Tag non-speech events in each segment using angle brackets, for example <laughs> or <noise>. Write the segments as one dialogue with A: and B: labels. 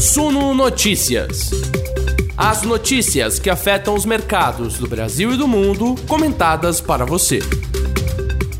A: Suno Notícias. As notícias que afetam os mercados do Brasil e do mundo, comentadas para você.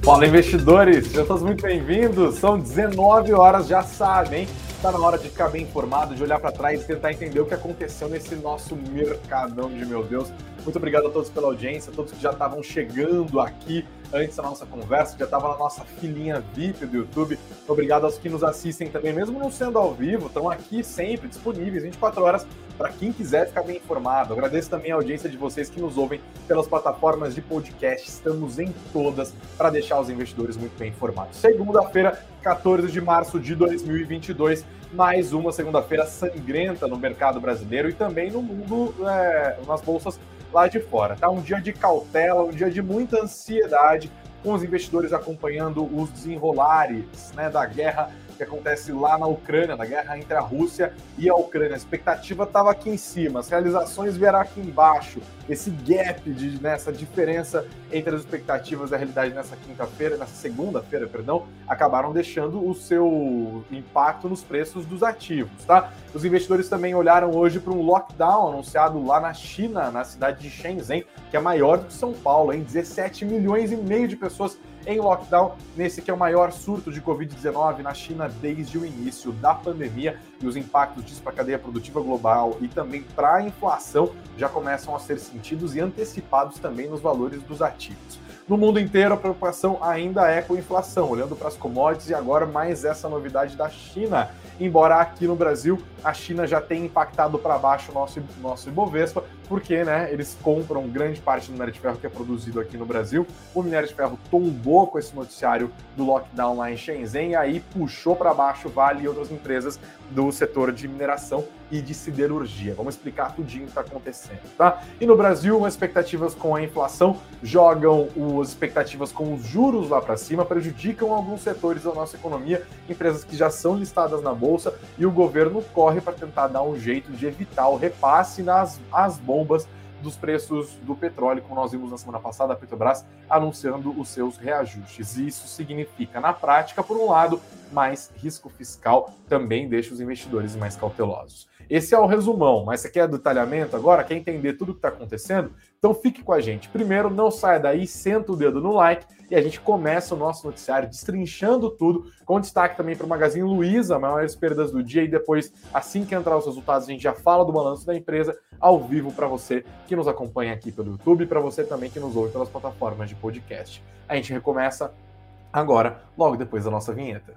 B: Fala investidores, sejam todos muito bem-vindos. São 19 horas, já sabem. Está na hora de ficar bem informado, de olhar para trás e tentar entender o que aconteceu nesse nosso mercadão de meu Deus. Muito obrigado a todos pela audiência, a todos que já estavam chegando aqui antes da nossa conversa, já estava na nossa filinha VIP do YouTube. Obrigado aos que nos assistem também, mesmo não sendo ao vivo, estão aqui sempre disponíveis 24 horas para quem quiser ficar bem informado. Agradeço também a audiência de vocês que nos ouvem pelas plataformas de podcast. Estamos em todas para deixar os investidores muito bem informados. Segunda-feira, 14 de março de 2022, mais uma segunda-feira sangrenta no mercado brasileiro e também no mundo, é, nas bolsas lá de fora. Tá um dia de cautela, um dia de muita ansiedade, com os investidores acompanhando os desenrolares né, da guerra que acontece lá na Ucrânia, na guerra entre a Rússia e a Ucrânia. A expectativa estava aqui em cima, as realizações vieram aqui embaixo. Esse gap, de, nessa né, diferença entre as expectativas e a realidade nessa quinta-feira, nessa segunda-feira, perdão, acabaram deixando o seu impacto nos preços dos ativos, tá? Os investidores também olharam hoje para um lockdown anunciado lá na China, na cidade de Shenzhen, que é maior do que São Paulo, em 17 milhões e meio de pessoas em lockdown nesse que é o maior surto de Covid-19 na China desde o início da pandemia e os impactos disso para a cadeia produtiva global e também para a inflação já começam a ser sentidos e antecipados também nos valores dos ativos. No mundo inteiro, a preocupação ainda é com a inflação, olhando para as commodities e agora mais essa novidade da China. Embora aqui no Brasil a China já tenha impactado para baixo o nosso, nosso Ibovespa, porque né, eles compram grande parte do minério de ferro que é produzido aqui no Brasil. O minério de ferro tombou com esse noticiário do lockdown lá em Shenzhen e aí puxou para baixo Vale e outras empresas do setor de mineração e de siderurgia. Vamos explicar tudinho o que está acontecendo, tá? E no Brasil, as expectativas com a inflação jogam as expectativas com os juros lá para cima, prejudicam alguns setores da nossa economia, empresas que já são listadas na bolsa e o governo corre para tentar dar um jeito de evitar o repasse nas as bombas dos preços do petróleo, como nós vimos na semana passada, a Petrobras anunciando os seus reajustes. E isso significa, na prática, por um lado, mais risco fiscal, também deixa os investidores mais cautelosos. Esse é o resumão, mas você quer detalhamento agora? Quer entender tudo o que está acontecendo? Então fique com a gente. Primeiro, não saia daí, senta o dedo no like e a gente começa o nosso noticiário destrinchando tudo, com destaque também para o Magazine Luiza, maiores perdas do dia, e depois, assim que entrar os resultados, a gente já fala do balanço da empresa ao vivo para você que nos acompanha aqui pelo YouTube e para você também que nos ouve pelas plataformas de podcast. A gente recomeça agora, logo depois da nossa vinheta.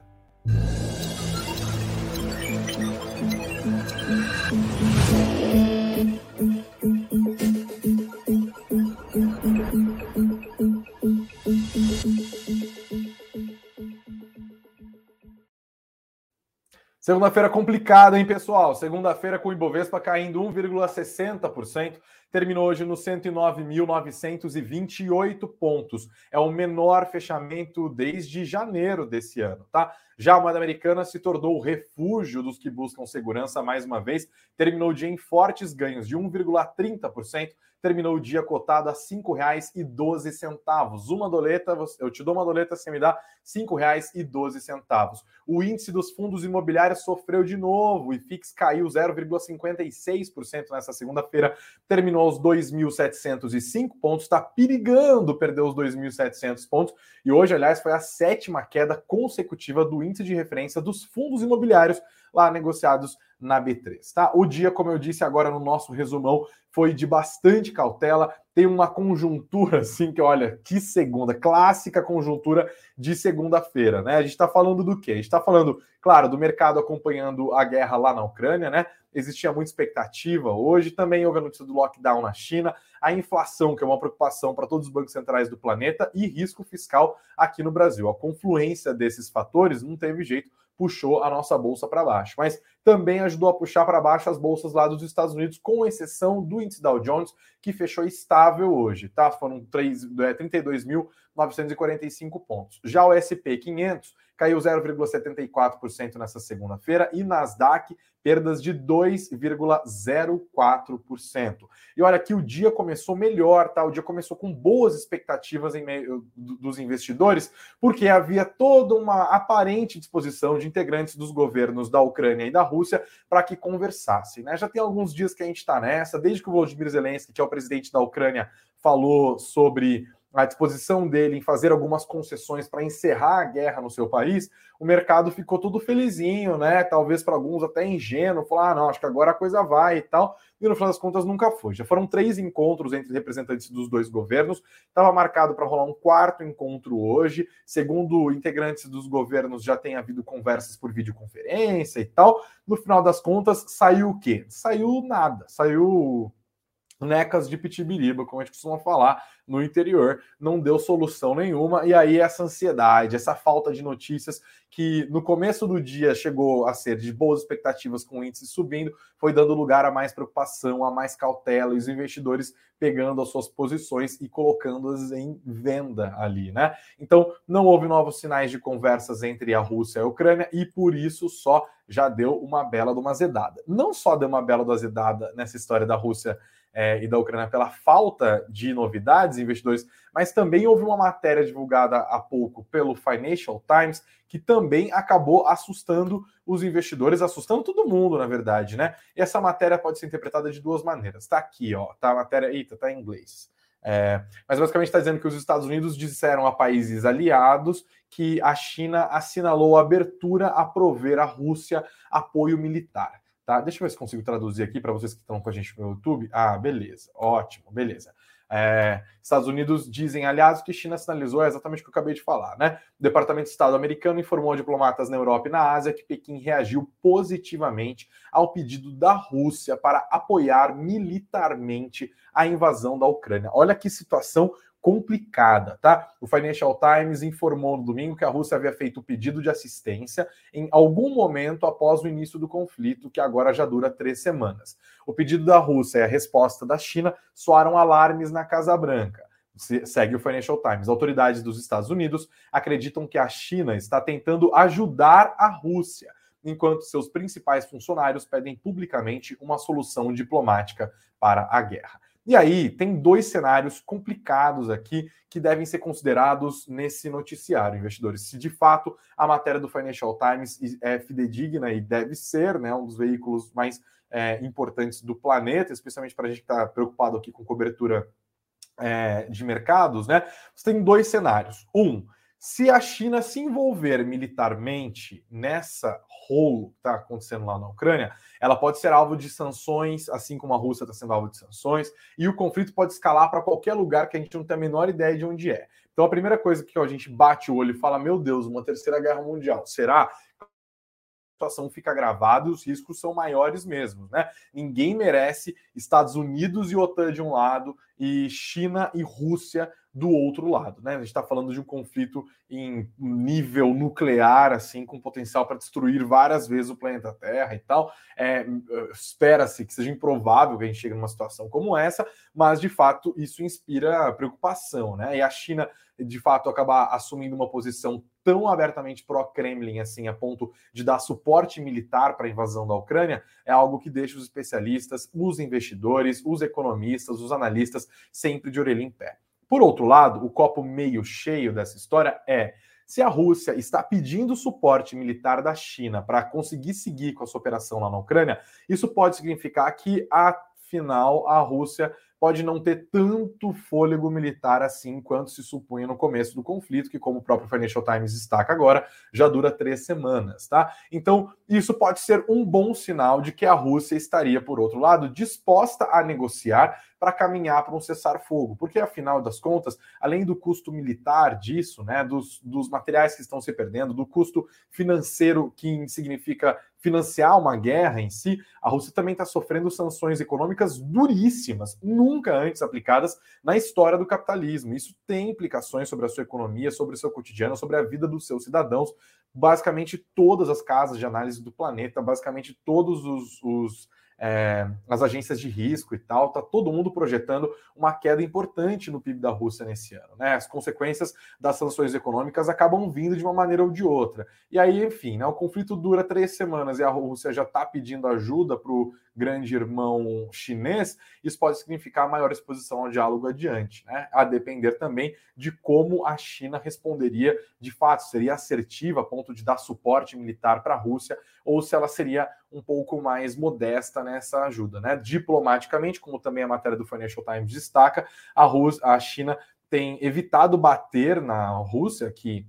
B: Segunda-feira complicada, hein, pessoal? Segunda-feira com o Ibovespa caindo 1,60%, terminou hoje nos 109.928 pontos. É o menor fechamento desde janeiro desse ano, tá? Já a moeda americana se tornou o refúgio dos que buscam segurança mais uma vez, terminou o dia em fortes ganhos de 1,30%, terminou o dia cotado a R$ 5,12. Uma doleta, eu te dou uma doleta, você me dá R$ 5,12. O índice dos fundos imobiliários sofreu de novo e FIX caiu 0,56% nessa segunda-feira, terminou aos 2.705 pontos, está perigando perder os 2.700 pontos. E hoje, aliás, foi a sétima queda consecutiva do índice de referência dos fundos imobiliários lá negociados na B3, tá? O dia, como eu disse agora no nosso resumão, foi de bastante cautela. Tem uma conjuntura, assim, que olha, que segunda, clássica conjuntura de segunda-feira, né? A gente está falando do quê? A gente está falando, claro, do mercado acompanhando a guerra lá na Ucrânia, né? Existia muita expectativa. Hoje também houve a notícia do lockdown na China, a inflação, que é uma preocupação para todos os bancos centrais do planeta, e risco fiscal aqui no Brasil. A confluência desses fatores não teve jeito puxou a nossa bolsa para baixo, mas também ajudou a puxar para baixo as bolsas lá dos Estados Unidos, com exceção do índice Dow Jones, que fechou estável hoje, tá? Foram 32.945 é, pontos. Já o SP 500 caiu 0,74% nessa segunda-feira e Nasdaq perdas de 2,04%. E olha que o dia começou melhor, tá? O dia começou com boas expectativas em meio dos investidores, porque havia toda uma aparente disposição de integrantes dos governos da Ucrânia e da Rússia para que conversassem, né? Já tem alguns dias que a gente está nessa, desde que o Volodymyr Zelensky, que é o presidente da Ucrânia, falou sobre a disposição dele em fazer algumas concessões para encerrar a guerra no seu país, o mercado ficou todo felizinho, né? Talvez para alguns até ingênuo, falar, ah, não, acho que agora a coisa vai e tal. E no final das contas nunca foi. Já foram três encontros entre representantes dos dois governos. Estava marcado para rolar um quarto encontro hoje. Segundo integrantes dos governos, já tem havido conversas por videoconferência e tal. No final das contas, saiu o quê? Saiu nada. Saiu necas de pitibiriba, como a gente costuma falar no interior, não deu solução nenhuma, e aí essa ansiedade, essa falta de notícias que no começo do dia chegou a ser de boas expectativas com o índice subindo, foi dando lugar a mais preocupação, a mais cautela, e os investidores pegando as suas posições e colocando-as em venda ali, né? Então, não houve novos sinais de conversas entre a Rússia e a Ucrânia, e por isso só já deu uma bela de uma. Não só deu uma bela de uma nessa história da Rússia é, e da Ucrânia pela falta de novidades, investidores, mas também houve uma matéria divulgada há pouco pelo Financial Times que também acabou assustando os investidores, assustando todo mundo, na verdade, né? E essa matéria pode ser interpretada de duas maneiras. Está aqui, ó, tá a matéria, eita, tá em inglês. É, mas basicamente está dizendo que os Estados Unidos disseram a países aliados que a China assinalou a abertura a prover à Rússia apoio militar. Tá? Deixa eu ver se consigo traduzir aqui para vocês que estão com a gente no YouTube. Ah, beleza, ótimo, beleza. É, Estados Unidos dizem, aliás, que China sinalizou é exatamente o que eu acabei de falar, né? O Departamento de Estado americano informou a diplomatas na Europa e na Ásia que Pequim reagiu positivamente ao pedido da Rússia para apoiar militarmente a invasão da Ucrânia. Olha que situação complicada, tá? O Financial Times informou no domingo que a Rússia havia feito o pedido de assistência em algum momento após o início do conflito, que agora já dura três semanas. O pedido da Rússia e a resposta da China soaram alarmes na Casa Branca. Segue o Financial Times. Autoridades dos Estados Unidos acreditam que a China está tentando ajudar a Rússia, enquanto seus principais funcionários pedem publicamente uma solução diplomática para a guerra. E aí, tem dois cenários complicados aqui que devem ser considerados nesse noticiário, investidores. Se de fato a matéria do Financial Times é fidedigna e deve ser, né, um dos veículos mais é, importantes do planeta, especialmente para a gente que está preocupado aqui com cobertura é, de mercados, né? Você tem dois cenários. Um, se a China se envolver militarmente nessa rolo que está acontecendo lá na Ucrânia, ela pode ser alvo de sanções, assim como a Rússia está sendo alvo de sanções, e o conflito pode escalar para qualquer lugar que a gente não tem a menor ideia de onde é. Então a primeira coisa que a gente bate o olho e fala: meu Deus, uma terceira guerra mundial. Será? situação fica gravada e os riscos são maiores mesmo, né? Ninguém merece Estados Unidos e OTAN de um lado e China e Rússia do outro lado, né? A gente está falando de um conflito em nível nuclear, assim, com potencial para destruir várias vezes o planeta Terra e tal. É, Espera-se que seja improvável que a gente chegue numa situação como essa, mas de fato isso inspira preocupação, né? E a China, de fato, acabar assumindo uma posição tão abertamente pró-Kremlin, assim, a ponto de dar suporte militar para a invasão da Ucrânia, é algo que deixa os especialistas, os investidores, os economistas, os analistas sempre de orelha em pé. Por outro lado, o copo meio cheio dessa história é se a Rússia está pedindo suporte militar da China para conseguir seguir com a sua operação lá na Ucrânia, isso pode significar que, afinal, a Rússia pode não ter tanto fôlego militar assim quanto se supunha no começo do conflito, que, como o próprio Financial Times destaca agora, já dura três semanas, tá? Então, isso pode ser um bom sinal de que a Rússia estaria, por outro lado, disposta a negociar para caminhar para um cessar-fogo, porque afinal das contas, além do custo militar disso, né, dos, dos materiais que estão se perdendo, do custo financeiro que significa financiar uma guerra em si, a Rússia também está sofrendo sanções econômicas duríssimas, nunca antes aplicadas na história do capitalismo. Isso tem implicações sobre a sua economia, sobre o seu cotidiano, sobre a vida dos seus cidadãos. Basicamente, todas as casas de análise do planeta, basicamente todos os, os é, as agências de risco e tal, tá todo mundo projetando uma queda importante no PIB da Rússia nesse ano. Né? As consequências das sanções econômicas acabam vindo de uma maneira ou de outra. E aí, enfim, né, o conflito dura três semanas e a Rússia já está pedindo ajuda para o grande irmão chinês, isso pode significar maior exposição ao diálogo adiante, né? A depender também de como a China responderia de fato, seria assertiva a ponto de dar suporte militar para a Rússia, ou se ela seria um pouco mais modesta nessa ajuda, né? Diplomaticamente, como também a matéria do Financial Times destaca, a, Rússia, a China tem evitado bater na Rússia, que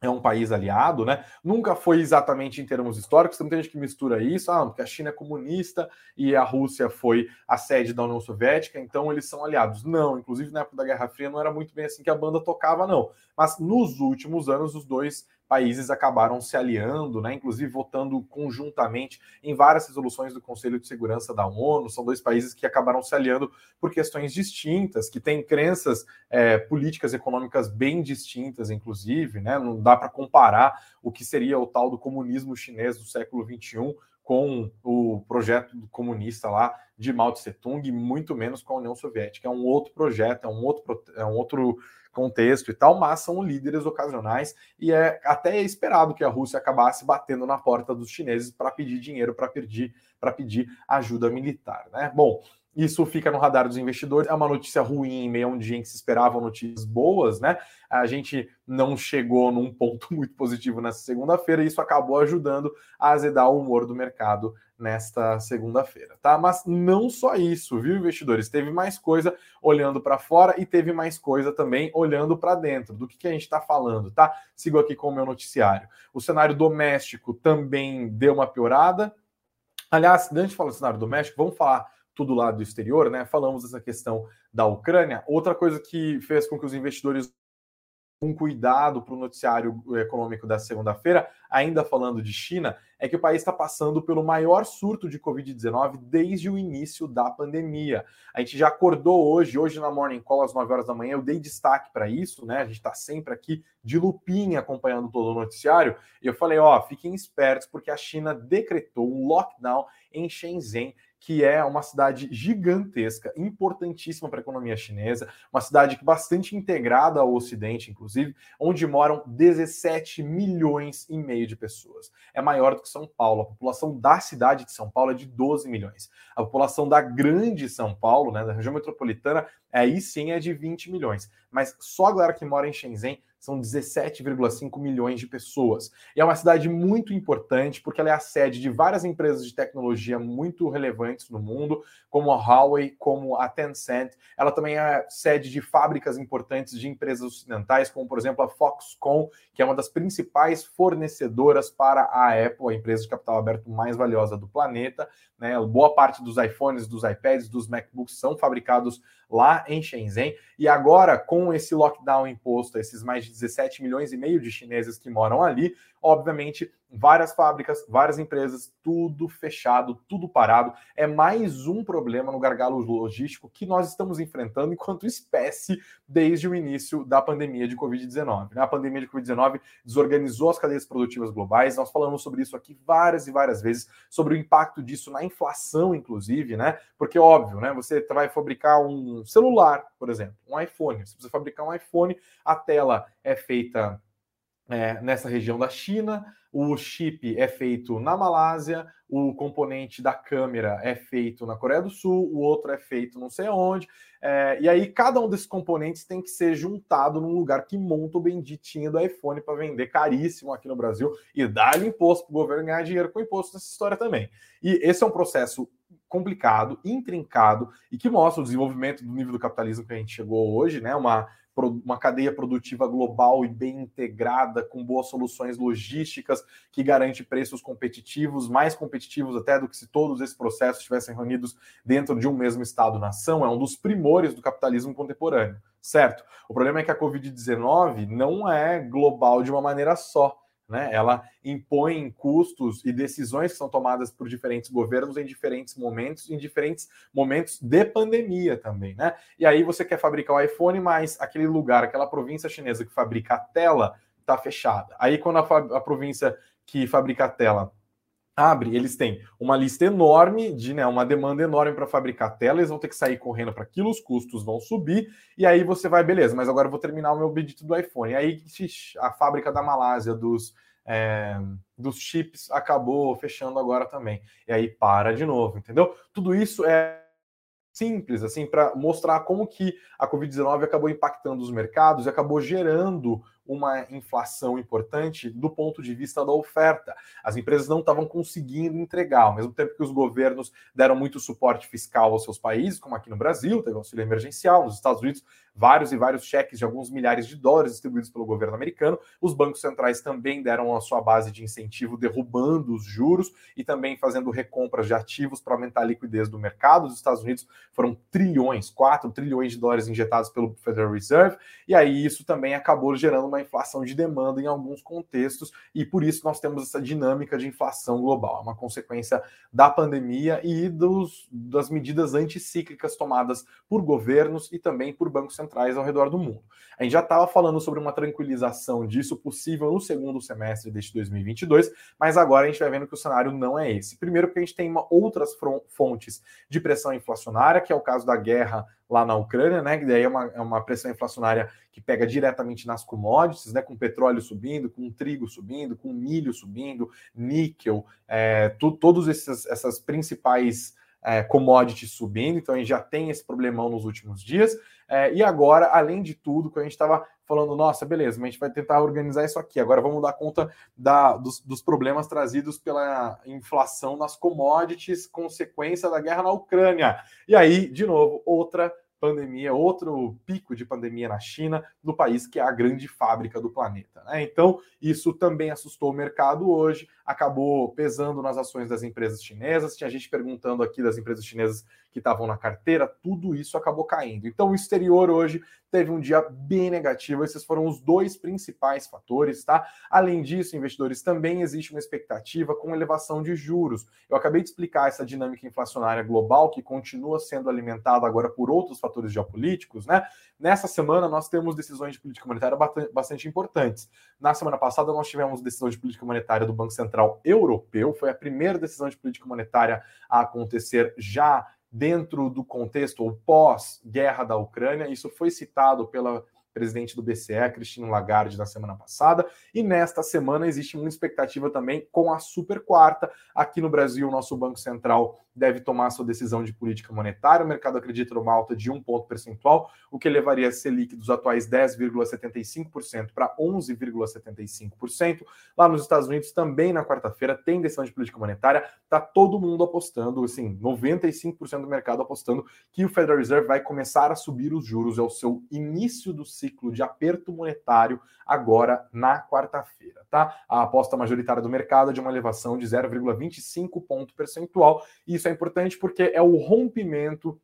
B: é um país aliado, né? Nunca foi exatamente em termos históricos, tem muita gente que mistura isso, ah, porque a China é comunista e a Rússia foi a sede da União Soviética, então eles são aliados. Não, inclusive na época da Guerra Fria não era muito bem assim que a banda tocava, não. Mas nos últimos anos os dois países acabaram se aliando, né, inclusive votando conjuntamente em várias resoluções do Conselho de Segurança da ONU. São dois países que acabaram se aliando por questões distintas, que têm crenças é, políticas econômicas bem distintas, inclusive. Né, não dá para comparar o que seria o tal do comunismo chinês do século XXI com o projeto comunista lá de Mao Tse Tung, muito menos com a União Soviética. É um outro projeto, é um outro, é um outro contexto e tal, mas são líderes ocasionais e é até esperado que a Rússia acabasse batendo na porta dos chineses para pedir dinheiro, para pedir, para pedir ajuda militar, né? Bom, isso fica no radar dos investidores. É uma notícia ruim em meio a um dia em que se esperavam notícias boas, né? A gente não chegou num ponto <laughs> muito positivo nessa segunda-feira e isso acabou ajudando a azedar o humor do mercado nesta segunda-feira, tá? Mas não só isso, viu, investidores? Teve mais coisa olhando para fora e teve mais coisa também olhando para dentro. Do que, que a gente está falando, tá? Sigo aqui com o meu noticiário. O cenário doméstico também deu uma piorada. Aliás, antes de falar do cenário doméstico, vamos falar tudo lá do exterior, né? Falamos dessa questão da Ucrânia. Outra coisa que fez com que os investidores um cuidado para o noticiário econômico da segunda-feira, ainda falando de China, é que o país está passando pelo maior surto de Covid-19 desde o início da pandemia. A gente já acordou hoje, hoje na Morning Call, às 9 horas da manhã, eu dei destaque para isso, né? A gente está sempre aqui de lupinha acompanhando todo o noticiário, e eu falei, ó, fiquem espertos, porque a China decretou um lockdown em Shenzhen que é uma cidade gigantesca, importantíssima para a economia chinesa, uma cidade bastante integrada ao Ocidente, inclusive, onde moram 17 milhões e meio de pessoas. É maior do que São Paulo. A população da cidade de São Paulo é de 12 milhões. A população da grande São Paulo, né, da região metropolitana, aí sim é de 20 milhões. Mas só a galera que mora em Shenzhen são 17,5 milhões de pessoas. E é uma cidade muito importante porque ela é a sede de várias empresas de tecnologia muito relevantes no mundo, como a Huawei, como a Tencent. Ela também é sede de fábricas importantes de empresas ocidentais, como por exemplo a Foxconn, que é uma das principais fornecedoras para a Apple, a empresa de capital aberto mais valiosa do planeta. Né? Boa parte dos iPhones, dos iPads, dos MacBooks são fabricados lá em Shenzhen. E agora, com esse lockdown imposto esses mais de 17 milhões e meio de chineses que moram ali, obviamente, várias fábricas, várias empresas, tudo fechado, tudo parado. É mais um problema no gargalo logístico que nós estamos enfrentando enquanto espécie desde o início da pandemia de Covid-19. Né? A pandemia de Covid-19 desorganizou as cadeias produtivas globais. Nós falamos sobre isso aqui várias e várias vezes, sobre o impacto disso na inflação, inclusive, né? Porque, óbvio, né? Você vai fabricar um celular, por exemplo, um iPhone. Você fabricar um iPhone, a tela é feita é, nessa região da China, o chip é feito na Malásia, o componente da câmera é feito na Coreia do Sul, o outro é feito não sei onde. É, e aí cada um desses componentes tem que ser juntado num lugar que monta o benditinho do iPhone para vender caríssimo aqui no Brasil e dar imposto para o governo ganhar dinheiro com imposto nessa história também. E esse é um processo complicado, intrincado e que mostra o desenvolvimento do nível do capitalismo que a gente chegou hoje, né? Uma uma cadeia produtiva global e bem integrada, com boas soluções logísticas que garante preços competitivos, mais competitivos até do que se todos esses processos estivessem reunidos dentro de um mesmo Estado-nação, é um dos primores do capitalismo contemporâneo, certo? O problema é que a Covid-19 não é global de uma maneira só né? Ela impõe custos e decisões que são tomadas por diferentes governos em diferentes momentos, em diferentes momentos de pandemia também, né? E aí você quer fabricar o iPhone, mas aquele lugar, aquela província chinesa que fabrica a tela está fechada. Aí quando a, a província que fabrica a tela abre, eles têm uma lista enorme de, né, uma demanda enorme para fabricar tela, eles vão ter que sair correndo para aquilo, os custos vão subir, e aí você vai, beleza, mas agora eu vou terminar o meu pedido do iPhone. E aí a fábrica da Malásia dos, é, dos chips acabou fechando agora também. E aí para de novo, entendeu? Tudo isso é simples, assim, para mostrar como que a Covid-19 acabou impactando os mercados e acabou gerando uma inflação importante do ponto de vista da oferta. As empresas não estavam conseguindo entregar, ao mesmo tempo que os governos deram muito suporte fiscal aos seus países, como aqui no Brasil, teve auxílio emergencial, nos Estados Unidos, vários e vários cheques de alguns milhares de dólares distribuídos pelo governo americano. Os bancos centrais também deram a sua base de incentivo, derrubando os juros e também fazendo recompras de ativos para aumentar a liquidez do mercado. Os Estados Unidos foram trilhões, 4 trilhões de dólares injetados pelo Federal Reserve, e aí isso também acabou gerando uma inflação de demanda em alguns contextos, e por isso nós temos essa dinâmica de inflação global. É uma consequência da pandemia e dos, das medidas anticíclicas tomadas por governos e também por bancos centrais ao redor do mundo. A gente já estava falando sobre uma tranquilização disso possível no segundo semestre deste 2022, mas agora a gente vai vendo que o cenário não é esse. Primeiro, porque a gente tem uma, outras fontes de pressão inflacionária, que é o caso da guerra lá na Ucrânia, né? Que daí é uma, é uma pressão inflacionária que pega diretamente nas commodities, né? Com petróleo subindo, com trigo subindo, com milho subindo, níquel, é, tu, todos esses, essas principais é, commodities subindo, então a gente já tem esse problemão nos últimos dias. É, e agora, além de tudo, que a gente estava falando, nossa, beleza, mas a gente vai tentar organizar isso aqui. Agora vamos dar conta da, dos, dos, problemas trazidos pela inflação nas commodities, consequência da guerra na Ucrânia. E aí, de novo, outra pandemia, outro pico de pandemia na China, no país que é a grande fábrica do planeta. Né? Então, isso também assustou o mercado hoje, acabou pesando nas ações das empresas chinesas. Tinha gente perguntando aqui das empresas chinesas que estavam na carteira, tudo isso acabou caindo. Então, o exterior hoje teve um dia bem negativo. Esses foram os dois principais fatores, tá? Além disso, investidores, também existe uma expectativa com elevação de juros. Eu acabei de explicar essa dinâmica inflacionária global que continua sendo alimentada agora por outros fatores geopolíticos, né? Nessa semana, nós temos decisões de política monetária bastante importantes. Na semana passada, nós tivemos decisão de política monetária do Banco Central Europeu, foi a primeira decisão de política monetária a acontecer já dentro do contexto ou pós-guerra da Ucrânia. Isso foi citado pela presidente do BCE, Cristina Lagarde, na semana passada. E nesta semana existe uma expectativa também com a super quarta. Aqui no Brasil, o nosso Banco Central deve tomar sua decisão de política monetária. O mercado acredita numa alta de um ponto percentual, o que levaria a Selic dos atuais 10,75% para 11,75%. Lá nos Estados Unidos, também na quarta-feira, tem decisão de política monetária. Está todo mundo apostando, assim, 95% do mercado apostando que o Federal Reserve vai começar a subir os juros. É o seu início do ciclo de aperto monetário agora na quarta-feira, tá? A aposta majoritária do mercado é de uma elevação de 0,25 ponto percentual. E isso é importante porque é o rompimento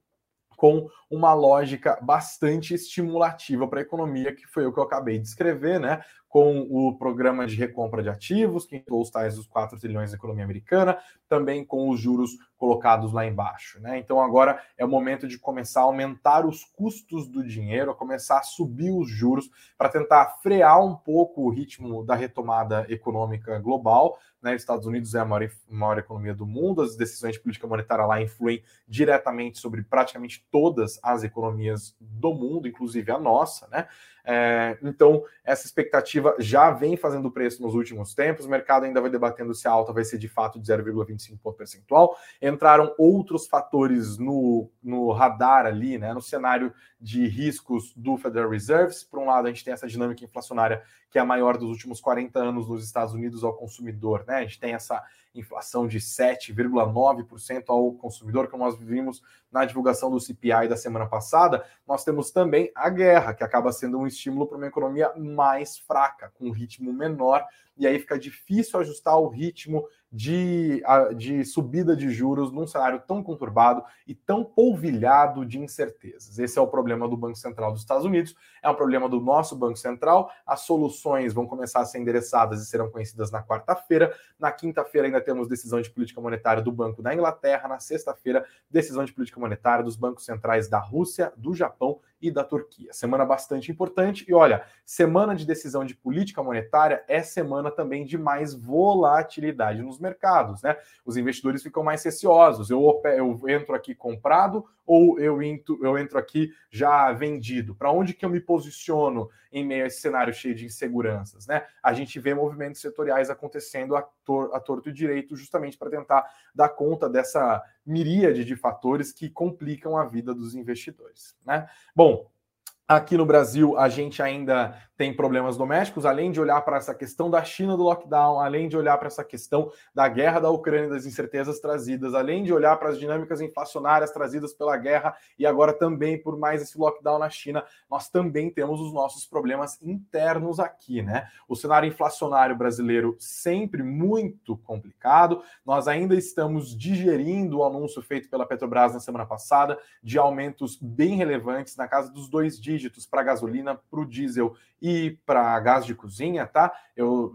B: com uma lógica bastante estimulativa para a economia, que foi o que eu acabei de escrever, né? Com o programa de recompra de ativos, que entrou os tais dos 4 trilhões da economia americana, também com os juros colocados lá embaixo. Né? Então agora é o momento de começar a aumentar os custos do dinheiro, a começar a subir os juros para tentar frear um pouco o ritmo da retomada econômica global. Né? Estados Unidos é a maior, maior economia do mundo, as decisões de política monetária lá influem diretamente sobre praticamente todas as economias do mundo, inclusive a nossa, né? É, então, essa expectativa já vem fazendo preço nos últimos tempos. O mercado ainda vai debatendo se a alta vai ser de fato de 0,25 ponto percentual. Entraram outros fatores no, no radar ali, né, no cenário de riscos do Federal Reserve. Por um lado, a gente tem essa dinâmica inflacionária que é a maior dos últimos 40 anos nos Estados Unidos ao consumidor. Né? A gente tem essa inflação de 7,9% ao consumidor, como nós vimos na divulgação do CPI da semana passada. Nós temos também a guerra, que acaba sendo um estímulo para uma economia mais fraca, com um ritmo menor, e aí fica difícil ajustar o ritmo de, de subida de juros num cenário tão conturbado e tão polvilhado de incertezas. Esse é o problema do Banco Central dos Estados Unidos, é um problema do nosso Banco Central. As soluções vão começar a ser endereçadas e serão conhecidas na quarta-feira. Na quinta-feira ainda temos decisão de política monetária do Banco da Inglaterra. Na sexta-feira, decisão de política monetária dos bancos centrais da Rússia, do Japão e da Turquia. Semana bastante importante e olha, semana de decisão de política monetária é semana também de mais volatilidade nos mercados, né? Os investidores ficam mais receosos. Eu, eu entro aqui comprado ou eu entro, eu entro aqui já vendido? Para onde que eu me posiciono em meio a esse cenário cheio de inseguranças, né? A gente vê movimentos setoriais acontecendo a, tor a torto e direito justamente para tentar dar conta dessa miríade de fatores que complicam a vida dos investidores, né? Bom, Aqui no Brasil, a gente ainda tem problemas domésticos, além de olhar para essa questão da China do lockdown, além de olhar para essa questão da guerra da Ucrânia, das incertezas trazidas, além de olhar para as dinâmicas inflacionárias trazidas pela guerra e agora também por mais esse lockdown na China, nós também temos os nossos problemas internos aqui, né? O cenário inflacionário brasileiro sempre muito complicado. Nós ainda estamos digerindo o anúncio feito pela Petrobras na semana passada de aumentos bem relevantes na casa dos dois dígitos para gasolina, para o diesel e para gás de cozinha, tá? Eu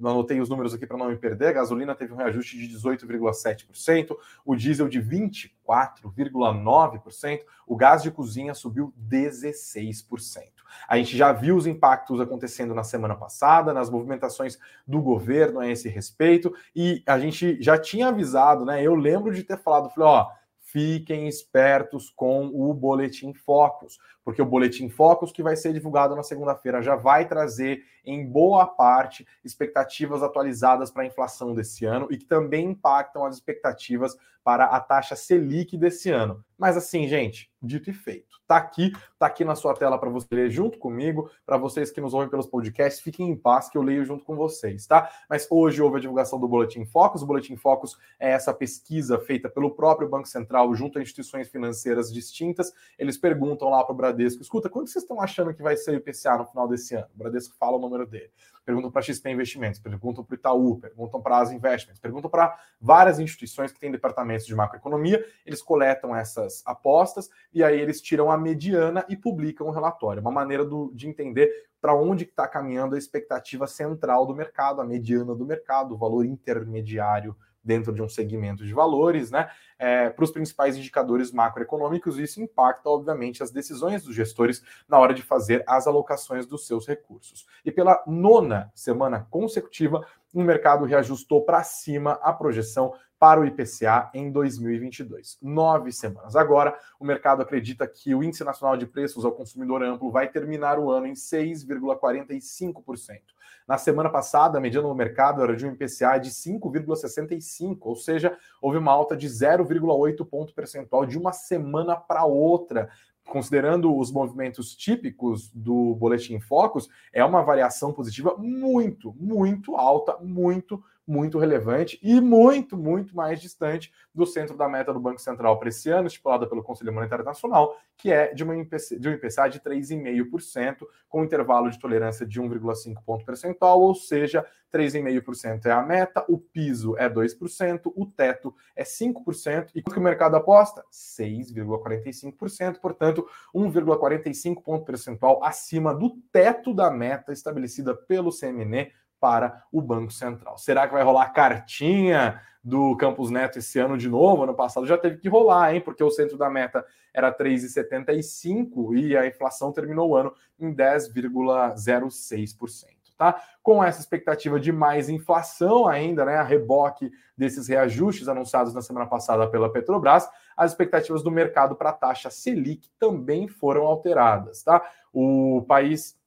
B: anotei os números aqui para não me perder. A gasolina teve um reajuste de 18,7%, o diesel de 24,9%, o gás de cozinha subiu 16%. A gente já viu os impactos acontecendo na semana passada, nas movimentações do governo a esse respeito, e a gente já tinha avisado, né? Eu lembro de ter falado, falei, ó, fiquem espertos com o Boletim Focus, porque o Boletim Focus, que vai ser divulgado na segunda-feira, já vai trazer, em boa parte, expectativas atualizadas para a inflação desse ano e que também impactam as expectativas para a taxa Selic desse ano. Mas assim, gente, dito e feito. Tá aqui, tá aqui na sua tela para você ler junto comigo. Para vocês que nos ouvem pelos podcasts, fiquem em paz que eu leio junto com vocês, tá? Mas hoje houve a divulgação do Boletim Focus. O Boletim Focus é essa pesquisa feita pelo próprio Banco Central junto a instituições financeiras distintas. Eles perguntam lá para o Bradesco: escuta, quanto vocês estão achando que vai ser o IPCA no final desse ano? O Bradesco fala o número dele perguntam para a XP Investimentos, perguntam para o Itaú, perguntam para as Investments, perguntam para várias instituições que têm departamentos de macroeconomia, eles coletam essas apostas e aí eles tiram a mediana e publicam o relatório. Uma maneira do, de entender para onde está caminhando a expectativa central do mercado, a mediana do mercado, o valor intermediário dentro de um segmento de valores, né? É, para os principais indicadores macroeconômicos, isso impacta, obviamente, as decisões dos gestores na hora de fazer as alocações dos seus recursos. E pela nona semana consecutiva, o mercado reajustou para cima a projeção para o IPCA em 2022. Nove semanas. Agora, o mercado acredita que o Índice Nacional de Preços ao Consumidor Amplo vai terminar o ano em 6,45%. Na semana passada, a mediana no mercado era de um IPCA de 5,65, ou seja, houve uma alta de 0,8 ponto percentual de uma semana para outra. Considerando os movimentos típicos do Boletim Focus, é uma variação positiva muito, muito alta, muito muito relevante e muito, muito mais distante do centro da meta do Banco Central para esse ano, estipulada pelo Conselho Monetário Nacional, que é de, uma IPC, de um IPCA de 3,5%, com intervalo de tolerância de 1,5 ponto percentual, ou seja, 3,5% é a meta, o piso é 2%, o teto é 5%, e quanto que o mercado aposta? 6,45%, portanto, 1,45 ponto percentual acima do teto da meta estabelecida pelo CMN para o Banco Central. Será que vai rolar cartinha do Campos Neto esse ano de novo? Ano passado já teve que rolar, hein? Porque o centro da meta era 3,75 e a inflação terminou o ano em 10,06%. Tá? Com essa expectativa de mais inflação ainda, né, a reboque desses reajustes anunciados na semana passada pela Petrobras, as expectativas do mercado para a taxa Selic também foram alteradas, tá? O país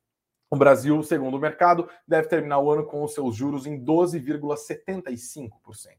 B: o Brasil, segundo o mercado, deve terminar o ano com os seus juros em 12,75%.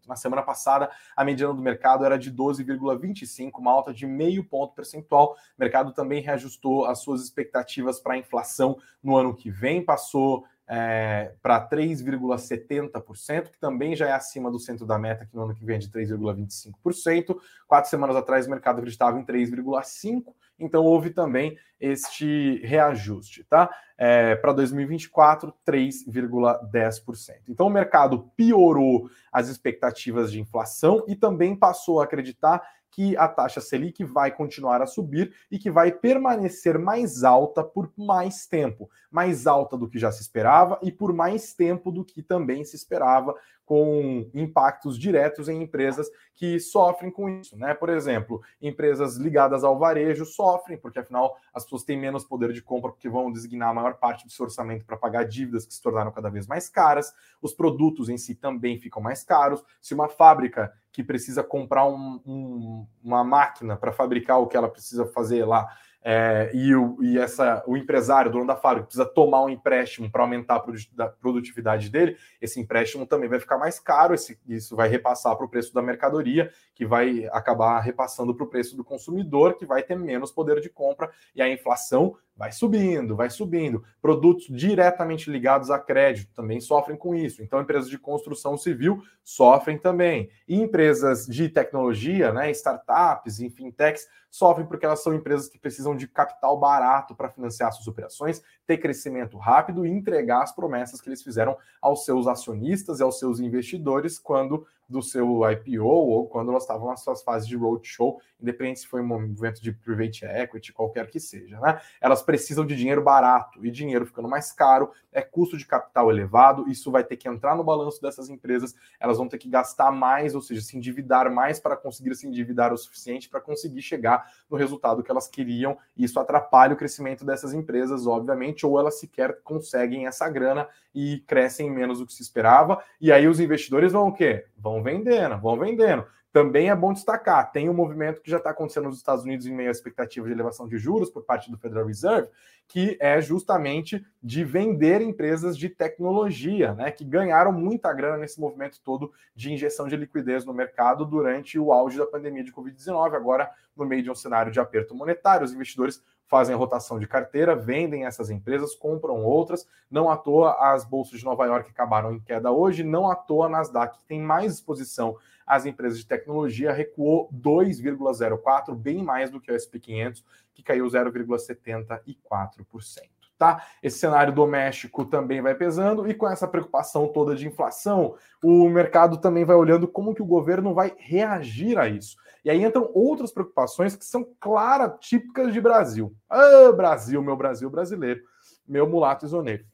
B: Na semana passada, a mediana do mercado era de 12,25%, uma alta de meio ponto percentual. O mercado também reajustou as suas expectativas para a inflação no ano que vem, passou é, para 3,70%, que também já é acima do centro da meta, que no ano que vem é de 3,25%. Quatro semanas atrás o mercado acreditava em 3,5%, então houve também este reajuste, tá? É, para 2024, 3,10%. Então o mercado piorou as expectativas de inflação e também passou a acreditar que a taxa Selic vai continuar a subir e que vai permanecer mais alta por mais tempo, mais alta do que já se esperava e por mais tempo do que também se esperava, com impactos diretos em empresas que sofrem com isso, né? Por exemplo, empresas ligadas ao varejo sofrem, porque afinal as pessoas têm menos poder de compra porque vão designar a maior parte do seu orçamento para pagar dívidas que se tornaram cada vez mais caras. Os produtos em si também ficam mais caros. Se uma fábrica que precisa comprar um, um, uma máquina para fabricar o que ela precisa fazer lá é, e, o, e essa, o empresário, o dono da fábrica, precisa tomar um empréstimo para aumentar a produtividade dele, esse empréstimo também vai ficar mais caro, esse, isso vai repassar para o preço da mercadoria, que vai acabar repassando para o preço do consumidor, que vai ter menos poder de compra, e a inflação vai subindo, vai subindo. Produtos diretamente ligados a crédito também sofrem com isso. Então, empresas de construção civil sofrem também. E empresas de tecnologia, né, startups e fintechs, sofrem porque elas são empresas que precisam de capital barato para financiar suas operações, ter crescimento rápido e entregar as promessas que eles fizeram aos seus acionistas e aos seus investidores quando do seu IPO ou quando elas estavam nas suas fases de roadshow, independente se foi um movimento de private equity, qualquer que seja. Né? Elas precisam de dinheiro barato e dinheiro ficando mais caro, é custo de capital elevado, isso vai ter que entrar no balanço dessas empresas, elas vão ter que gastar mais, ou seja, se endividar mais para conseguir se endividar o suficiente para conseguir chegar no resultado que elas queriam, e isso atrapalha o crescimento dessas empresas, obviamente, ou elas sequer conseguem essa grana e crescem menos do que se esperava, e aí os investidores vão o quê? Vão vendendo, vão vendendo. Também é bom destacar, tem um movimento que já está acontecendo nos Estados Unidos em meio à expectativa de elevação de juros por parte do Federal Reserve, que é justamente de vender empresas de tecnologia, né, que ganharam muita grana nesse movimento todo de injeção de liquidez no mercado durante o auge da pandemia de Covid-19, agora no meio de um cenário de aperto monetário, os investidores fazem a rotação de carteira, vendem essas empresas, compram outras. Não à toa as bolsas de Nova York acabaram em queda hoje, não à toa a Nasdaq, que tem mais exposição as empresas de tecnologia recuou 2,04, bem mais do que o SP 500, que caiu 0,74%. Tá? Esse cenário doméstico também vai pesando e com essa preocupação toda de inflação, o mercado também vai olhando como que o governo vai reagir a isso. E aí entram outras preocupações que são claras, típicas de Brasil. Ah, Brasil, meu Brasil brasileiro, meu mulato isoneiro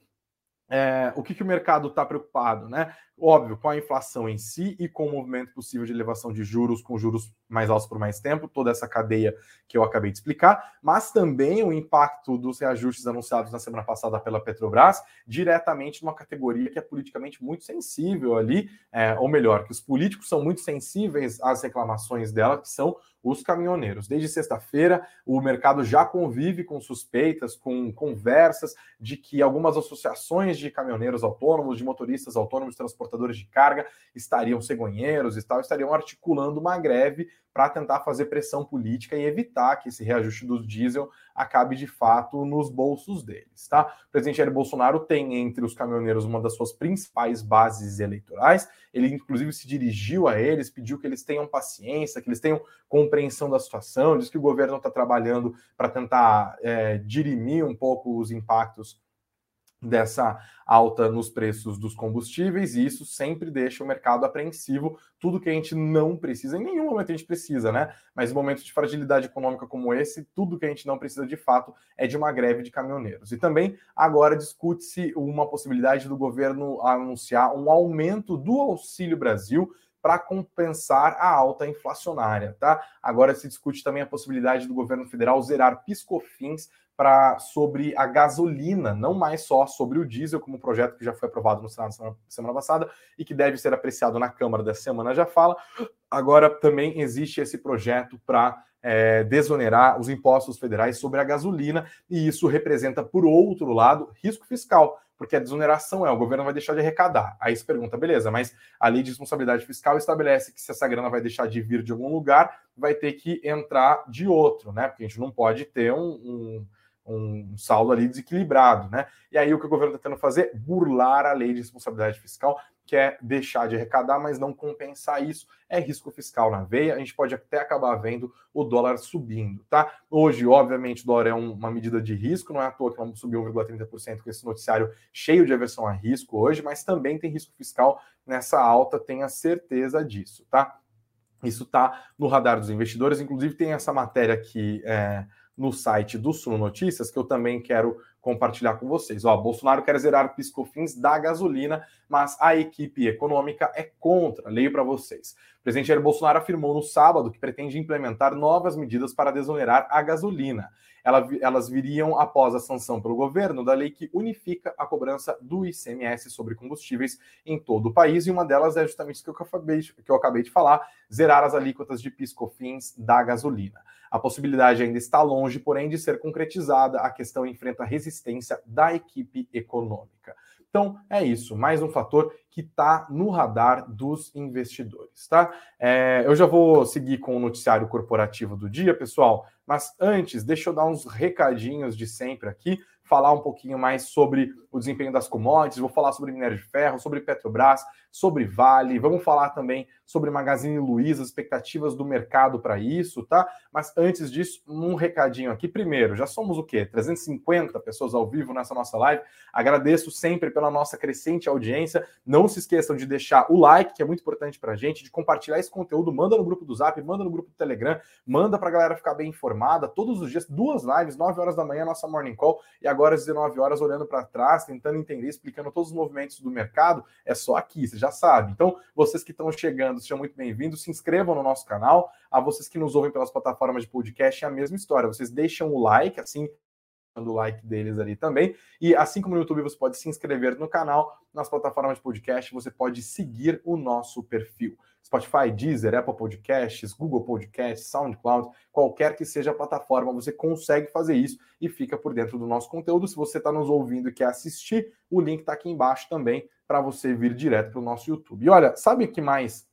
B: é, o que, que o mercado está preocupado, né? Óbvio, com a inflação em si e com o movimento possível de elevação de juros, com juros mais altos por mais tempo, toda essa cadeia que eu acabei de explicar, mas também o impacto dos reajustes anunciados na semana passada pela Petrobras, diretamente numa categoria que é politicamente muito sensível ali, é, ou melhor, que os políticos são muito sensíveis às reclamações dela, que são os caminhoneiros. Desde sexta-feira, o mercado já convive com suspeitas, com conversas de que algumas associações de caminhoneiros autônomos, de motoristas autônomos, transportadores de carga, estariam cegonheiros e tal, estariam articulando uma greve para tentar fazer pressão política e evitar que esse reajuste do diesel acabe de fato nos bolsos deles, tá? O presidente Jair Bolsonaro tem entre os caminhoneiros uma das suas principais bases eleitorais. Ele inclusive se dirigiu a eles, pediu que eles tenham paciência, que eles tenham compreensão da situação, diz que o governo está trabalhando para tentar é, dirimir um pouco os impactos dessa alta nos preços dos combustíveis, e isso sempre deixa o mercado apreensivo. Tudo que a gente não precisa, em nenhum momento a gente precisa, né? Mas em momentos de fragilidade econômica como esse, tudo que a gente não precisa de fato é de uma greve de caminhoneiros. E também agora discute-se uma possibilidade do governo anunciar um aumento do Auxílio Brasil para compensar a alta inflacionária, tá? Agora se discute também a possibilidade do governo federal zerar piscofins sobre a gasolina, não mais só sobre o diesel, como projeto que já foi aprovado no Senado semana, semana passada e que deve ser apreciado na Câmara dessa semana já fala. Agora também existe esse projeto para é, desonerar os impostos federais sobre a gasolina, e isso representa, por outro lado, risco fiscal, porque a desoneração é o governo vai deixar de arrecadar. Aí se pergunta, beleza, mas a lei de responsabilidade fiscal estabelece que se essa grana vai deixar de vir de algum lugar, vai ter que entrar de outro, né? Porque a gente não pode ter um, um um saldo ali desequilibrado, né? E aí o que o governo está tentando fazer? Burlar a lei de responsabilidade fiscal, que é deixar de arrecadar, mas não compensar isso. É risco fiscal na veia, a gente pode até acabar vendo o dólar subindo, tá? Hoje, obviamente, o dólar é uma medida de risco, não é à toa que vamos subir 1,30% com esse noticiário cheio de aversão a risco hoje, mas também tem risco fiscal nessa alta, tenha certeza disso, tá? Isso está no radar dos investidores. Inclusive, tem essa matéria aqui é, no site do Suno Notícias que eu também quero compartilhar com vocês. Ó, Bolsonaro quer zerar piscofins da gasolina, mas a equipe econômica é contra. Leio para vocês. O presidente Jair Bolsonaro afirmou no sábado que pretende implementar novas medidas para desonerar a gasolina. Elas viriam após a sanção pelo governo da lei que unifica a cobrança do ICMS sobre combustíveis em todo o país, e uma delas é justamente isso que eu acabei que eu acabei de falar: zerar as alíquotas de piscofins da gasolina. A possibilidade ainda está longe, porém, de ser concretizada. A questão enfrenta resistência da equipe econômica. Então, é isso, mais um fator que está no radar dos investidores, tá? É, eu já vou seguir com o noticiário corporativo do dia, pessoal, mas antes, deixa eu dar uns recadinhos de sempre aqui falar um pouquinho mais sobre o desempenho das commodities, vou falar sobre minério de ferro, sobre Petrobras, sobre Vale, vamos falar também sobre Magazine Luiza, expectativas do mercado para isso, tá? Mas antes disso, um recadinho aqui. Primeiro, já somos o quê? 350 pessoas ao vivo nessa nossa live. Agradeço sempre pela nossa crescente audiência. Não se esqueçam de deixar o like, que é muito importante para a gente, de compartilhar esse conteúdo, manda no grupo do Zap, manda no grupo do Telegram, manda para a galera ficar bem informada. Todos os dias, duas lives, 9 horas da manhã, nossa Morning Call, e agora às 19 horas, olhando para trás, tentando entender, explicando todos os movimentos do mercado. É só aqui, você já sabe. Então, vocês que estão chegando, sejam muito bem-vindos. Se inscrevam no nosso canal. A vocês que nos ouvem pelas plataformas de podcast, é a mesma história. Vocês deixam o like, assim, o like deles ali também. E assim como no YouTube você pode se inscrever no canal, nas plataformas de podcast você pode seguir o nosso perfil. Spotify, Deezer, Apple Podcasts, Google Podcasts, SoundCloud, qualquer que seja a plataforma, você consegue fazer isso e fica por dentro do nosso conteúdo. Se você está nos ouvindo e quer assistir, o link está aqui embaixo também para você vir direto para o nosso YouTube. E olha, sabe o que mais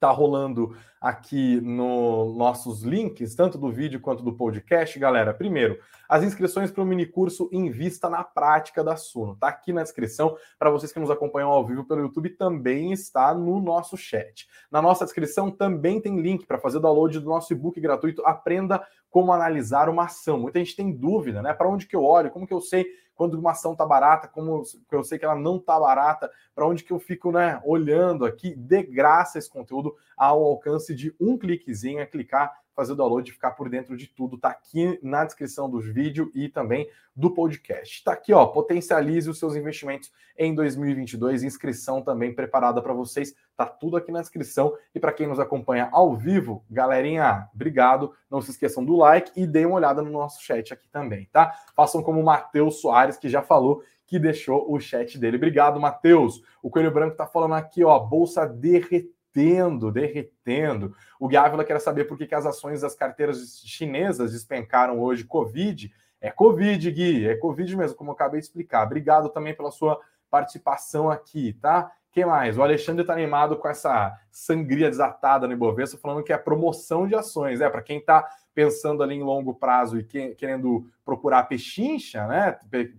B: está rolando aqui nos nossos links, tanto do vídeo quanto do podcast, galera. Primeiro, as inscrições para o minicurso Invista na Prática da Suno. Está aqui na descrição. Para vocês que nos acompanham ao vivo pelo YouTube, também está no nosso chat. Na nossa descrição também tem link para fazer download do nosso e-book gratuito Aprenda como analisar uma ação. Muita gente tem dúvida, né? Para onde que eu olho? Como que eu sei quando uma ação tá barata, como eu sei que ela não tá barata, para onde que eu fico, né, olhando aqui, de graça esse conteúdo ao alcance de um cliquezinho, é clicar fazer o download e ficar por dentro de tudo. Tá aqui na descrição do vídeo e também do podcast. Tá aqui, ó, potencialize os seus investimentos em 2022, inscrição também preparada para vocês. Tá tudo aqui na descrição e para quem nos acompanha ao vivo, galerinha, obrigado. Não se esqueçam do like e deem uma olhada no nosso chat aqui também, tá? Façam como o Matheus Soares que já falou que deixou o chat dele. Obrigado, Matheus. O Coelho Branco tá falando aqui, ó, bolsa derretida derretendo, derretendo. O Gui Ávila quer saber por que, que as ações das carteiras chinesas despencaram hoje. Covid. É Covid, Gui, é Covid mesmo, como eu acabei de explicar. Obrigado também pela sua participação aqui, tá? Quem mais? O Alexandre está animado com essa sangria desatada no Ibovespa, falando que é promoção de ações. É, para quem está pensando ali em longo prazo e que, querendo procurar pechincha, né?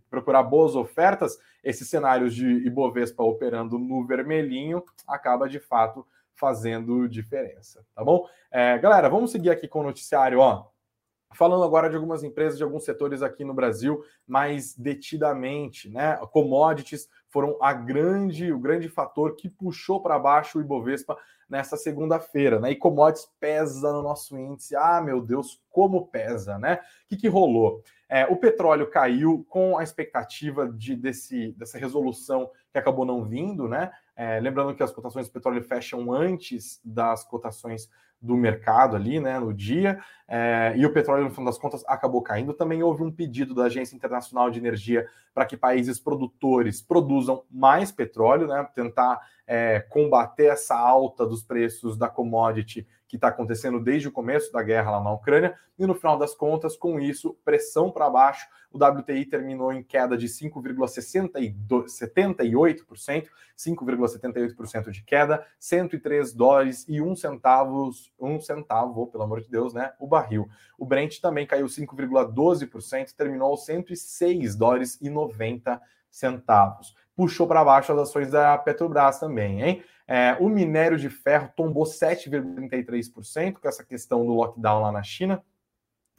B: Procurar boas ofertas, esses cenários de Ibovespa operando no vermelhinho acaba de fato fazendo diferença, tá bom? É, galera, vamos seguir aqui com o noticiário, ó. Falando agora de algumas empresas, de alguns setores aqui no Brasil, mais detidamente, né? Commodities foram a grande, o grande fator que puxou para baixo o Ibovespa nessa segunda-feira, né? E commodities pesa no nosso índice. Ah, meu Deus, como pesa, né? O que, que rolou? É, o petróleo caiu com a expectativa de, desse, dessa resolução que acabou não vindo, né? É, lembrando que as cotações do petróleo fecham antes das cotações do mercado ali, né, no dia, é, e o petróleo, no final das contas, acabou caindo. Também houve um pedido da Agência Internacional de Energia para que países produtores produzam mais petróleo, né, tentar é, combater essa alta dos preços da commodity que está acontecendo desde o começo da guerra lá na Ucrânia, e no final das contas, com isso, pressão para baixo, o WTI terminou em queda de 5,78%, 5,78% de queda, 103 dólares e 1 centavos, um centavo, pelo amor de Deus, né, o barril. O Brent também caiu 5,12%, terminou aos 106 dólares e 90 centavos. Puxou para baixo as ações da Petrobras também, hein? É, o minério de ferro tombou 7,33% com essa questão do lockdown lá na China.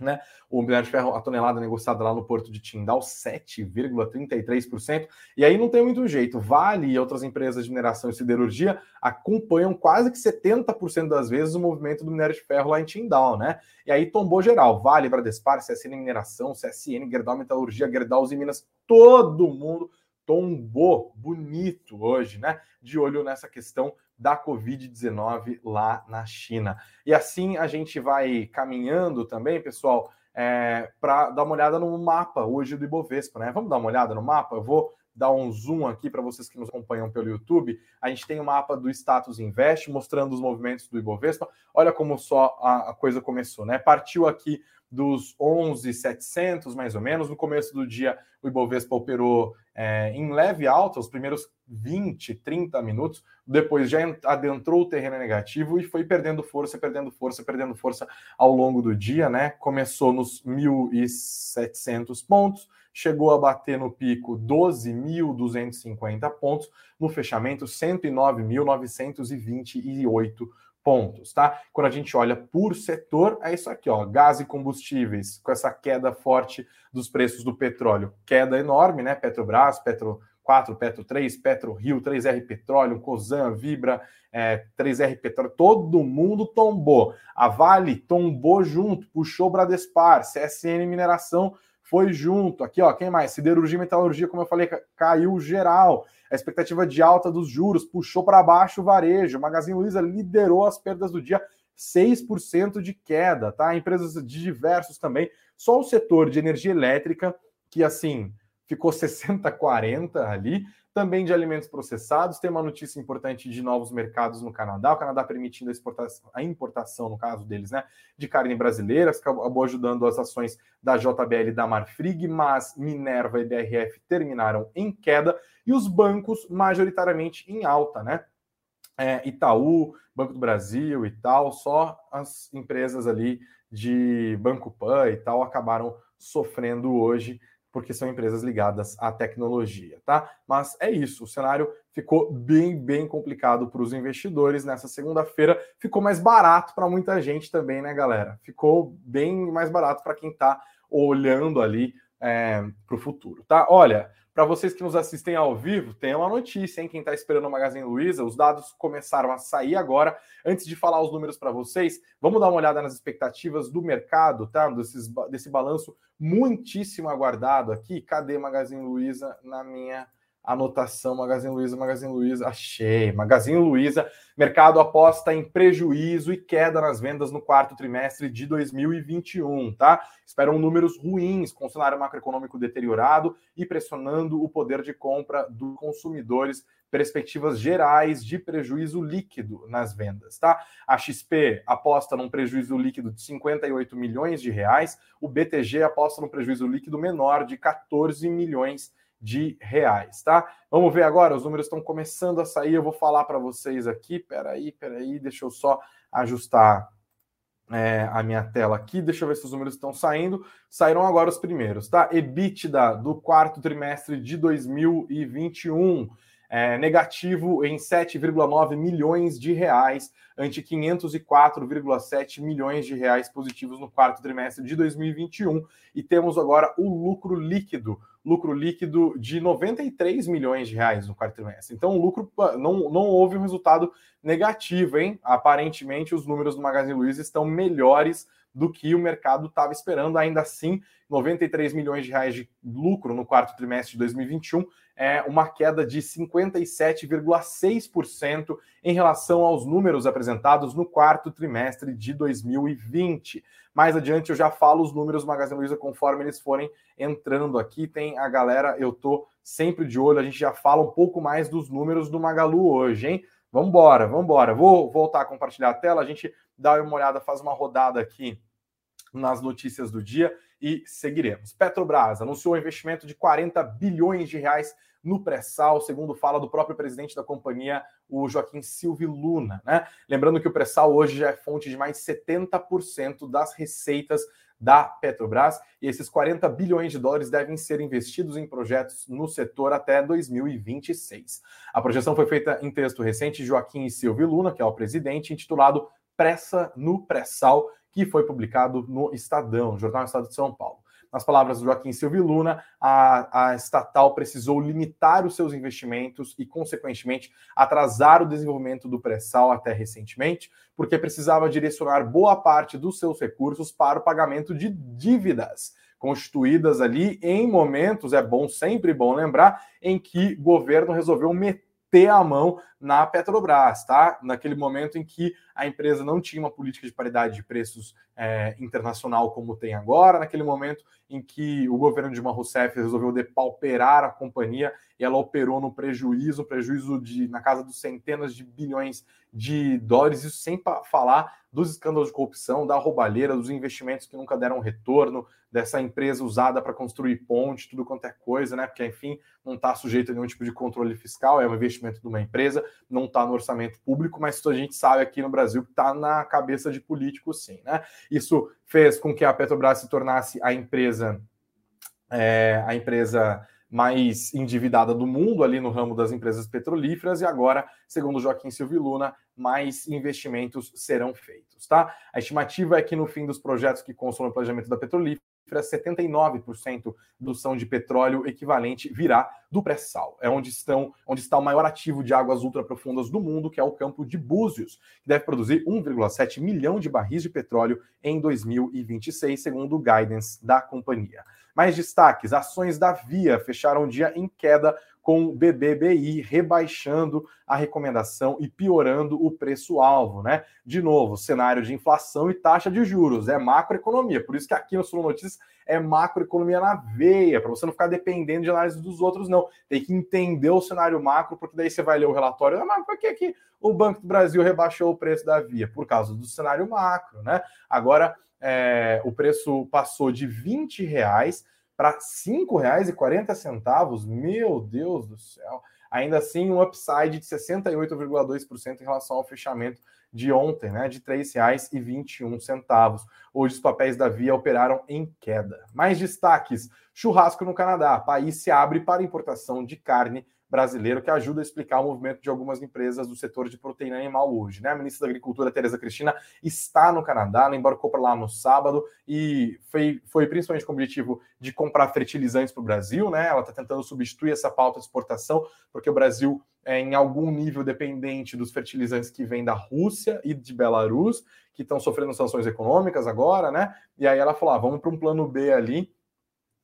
B: né? O minério de ferro, a tonelada negociada lá no porto de Tindal, 7,33%. E aí não tem muito jeito. Vale e outras empresas de mineração e siderurgia acompanham quase que 70% das vezes o movimento do minério de ferro lá em Tindal, né? E aí tombou geral. Vale, Bradespar, CSN Mineração, CSN, Gerdau Metalurgia, Gerdau e Minas, todo mundo tombou bonito hoje, né? De olho nessa questão da Covid-19 lá na China. E assim a gente vai caminhando também, pessoal, é, para dar uma olhada no mapa hoje do Ibovespa, né? Vamos dar uma olhada no mapa? Eu vou dar um zoom aqui para vocês que nos acompanham pelo YouTube. A gente tem o um mapa do Status Invest mostrando os movimentos do Ibovespa. Olha como só a, a coisa começou, né? Partiu aqui dos 11,700 mais ou menos. No começo do dia, o Ibovespa operou é, em leve alta, os primeiros 20, 30 minutos. Depois já adentrou o terreno negativo e foi perdendo força, perdendo força, perdendo força ao longo do dia, né? Começou nos 1.700 pontos, chegou a bater no pico 12.250 pontos, no fechamento 109.928 pontos, tá? Quando a gente olha por setor, é isso aqui, ó, gás e combustíveis, com essa queda forte dos preços do petróleo, queda enorme, né? Petrobras, Petro 4, Petro 3, Petro Rio, 3R Petróleo, Cosan, Vibra, é, 3R Petróleo, todo mundo tombou. A Vale tombou junto, puxou Bradespar, CSN Mineração foi junto. Aqui, ó, quem mais? Siderurgia e Metalurgia, como eu falei, caiu geral. A expectativa de alta dos juros puxou para baixo o varejo. O Magazine Luiza liderou as perdas do dia, 6% de queda, tá? Empresas de diversos também. Só o setor de energia elétrica, que assim ficou 60-40 ali, também de alimentos processados. Tem uma notícia importante de novos mercados no Canadá. O Canadá permitindo a, exportação, a importação, no caso deles, né, de carne brasileira, acabou ajudando as ações da JBL e da Marfrig, mas Minerva e BRF terminaram em queda e os bancos majoritariamente em alta, né? É, Itaú, Banco do Brasil e tal, só as empresas ali de Banco Pan e tal acabaram sofrendo hoje porque são empresas ligadas à tecnologia, tá? Mas é isso, o cenário ficou bem, bem complicado para os investidores nessa segunda-feira. Ficou mais barato para muita gente também, né, galera? Ficou bem mais barato para quem está olhando ali é, para o futuro, tá? Olha, para vocês que nos assistem ao vivo, tem uma notícia, hein? Quem está esperando o Magazine Luiza, os dados começaram a sair agora. Antes de falar os números para vocês, vamos dar uma olhada nas expectativas do mercado, tá? Desses, desse balanço muitíssimo aguardado aqui. Cadê Magazine Luiza na minha Anotação Magazine Luiza, Magazine Luiza, achei. Magazine Luiza, mercado aposta em prejuízo e queda nas vendas no quarto trimestre de 2021, tá? Esperam números ruins, com o cenário macroeconômico deteriorado e pressionando o poder de compra dos consumidores, perspectivas gerais de prejuízo líquido nas vendas, tá? A XP aposta num prejuízo líquido de 58 milhões de reais, o BTG aposta num prejuízo líquido menor de 14 milhões de de reais, tá? Vamos ver agora, os números estão começando a sair, eu vou falar para vocês aqui, peraí, peraí, deixa eu só ajustar é, a minha tela aqui, deixa eu ver se os números estão saindo, saíram agora os primeiros, tá? EBITDA do quarto trimestre de 2021, é, negativo em 7,9 milhões de reais, ante 504,7 milhões de reais positivos no quarto trimestre de 2021, e temos agora o lucro líquido, lucro líquido de 93 milhões de reais no quarto trimestre. Então, lucro não, não houve um resultado negativo, hein? Aparentemente, os números do Magazine Luiza estão melhores do que o mercado estava esperando. Ainda assim, 93 milhões de reais de lucro no quarto trimestre de 2021 é uma queda de 57,6% em relação aos números apresentados no quarto trimestre de 2020. Mais adiante eu já falo os números do Magazine Luiza conforme eles forem entrando aqui. Tem a galera, eu tô sempre de olho, a gente já fala um pouco mais dos números do Magalu hoje, hein? Vamos embora, vamos embora. Vou voltar a compartilhar a tela, a gente dá uma olhada, faz uma rodada aqui nas notícias do dia e seguiremos. Petrobras anunciou um investimento de 40 bilhões de reais no pré-sal, segundo fala do próprio presidente da companhia, o Joaquim Silvio Luna. Né? Lembrando que o pré-sal hoje já é fonte de mais 70% das receitas da Petrobras e esses 40 bilhões de dólares devem ser investidos em projetos no setor até 2026. A projeção foi feita em texto recente de Joaquim Silvio Luna, que é o presidente, intitulado Pressa no Pré-Sal que foi publicado no Estadão, Jornal Estado de São Paulo. Nas palavras do Joaquim Silva Luna, a, a estatal precisou limitar os seus investimentos e, consequentemente, atrasar o desenvolvimento do pré-sal até recentemente, porque precisava direcionar boa parte dos seus recursos para o pagamento de dívidas constituídas ali em momentos, é bom, sempre bom lembrar, em que o governo resolveu meter ter a mão na Petrobras, tá? Naquele momento em que a empresa não tinha uma política de paridade de preços é, internacional como tem agora, naquele momento em que o governo de Dilma Rousseff resolveu depauperar a companhia e ela operou no prejuízo, prejuízo de na casa dos centenas de bilhões de dólares, isso sem falar dos escândalos de corrupção, da roubalheira, dos investimentos que nunca deram retorno, dessa empresa usada para construir ponte, tudo quanto é coisa, né? Porque, enfim, não está sujeito a nenhum tipo de controle fiscal, é um investimento de uma empresa, não está no orçamento público, mas isso a gente sabe aqui no Brasil que está na cabeça de políticos, sim, né? Isso fez com que a Petrobras se tornasse a empresa, é, a empresa mais endividada do mundo ali no ramo das empresas petrolíferas e agora, segundo Joaquim Silvio Luna, mais investimentos serão feitos, tá? A estimativa é que no fim dos projetos que consomem o planejamento da petrolífera 79% da produção de petróleo equivalente virá do pré-sal. É onde, estão, onde está o maior ativo de águas ultraprofundas do mundo, que é o campo de Búzios, que deve produzir 1,7 milhão de barris de petróleo em 2026, segundo o guidance da companhia. Mais destaques: ações da Via fecharam o dia em queda com o BBBI rebaixando a recomendação e piorando o preço-alvo, né? De novo, cenário de inflação e taxa de juros, é macroeconomia. Por isso que aqui no Sul Notícias é macroeconomia na veia, para você não ficar dependendo de análise dos outros, não. Tem que entender o cenário macro, porque daí você vai ler o relatório. Ah, mas por que, que o Banco do Brasil rebaixou o preço da via? Por causa do cenário macro, né? Agora é, o preço passou de 20 reais para R$ 5,40, meu Deus do céu. Ainda assim, um upside de 68,2% em relação ao fechamento de ontem, né, de R$ 3,21. Hoje os papéis da Via operaram em queda. Mais destaques: churrasco no Canadá. País se abre para importação de carne brasileiro que ajuda a explicar o movimento de algumas empresas do setor de proteína animal hoje. Né? A ministra da Agricultura, Tereza Cristina, está no Canadá, ela embarcou para lá no sábado e foi, foi principalmente com o objetivo de comprar fertilizantes para o Brasil. Né? Ela está tentando substituir essa pauta de exportação, porque o Brasil é em algum nível dependente dos fertilizantes que vêm da Rússia e de Belarus, que estão sofrendo sanções econômicas agora, né? E aí ela falou: ah, vamos para um plano B ali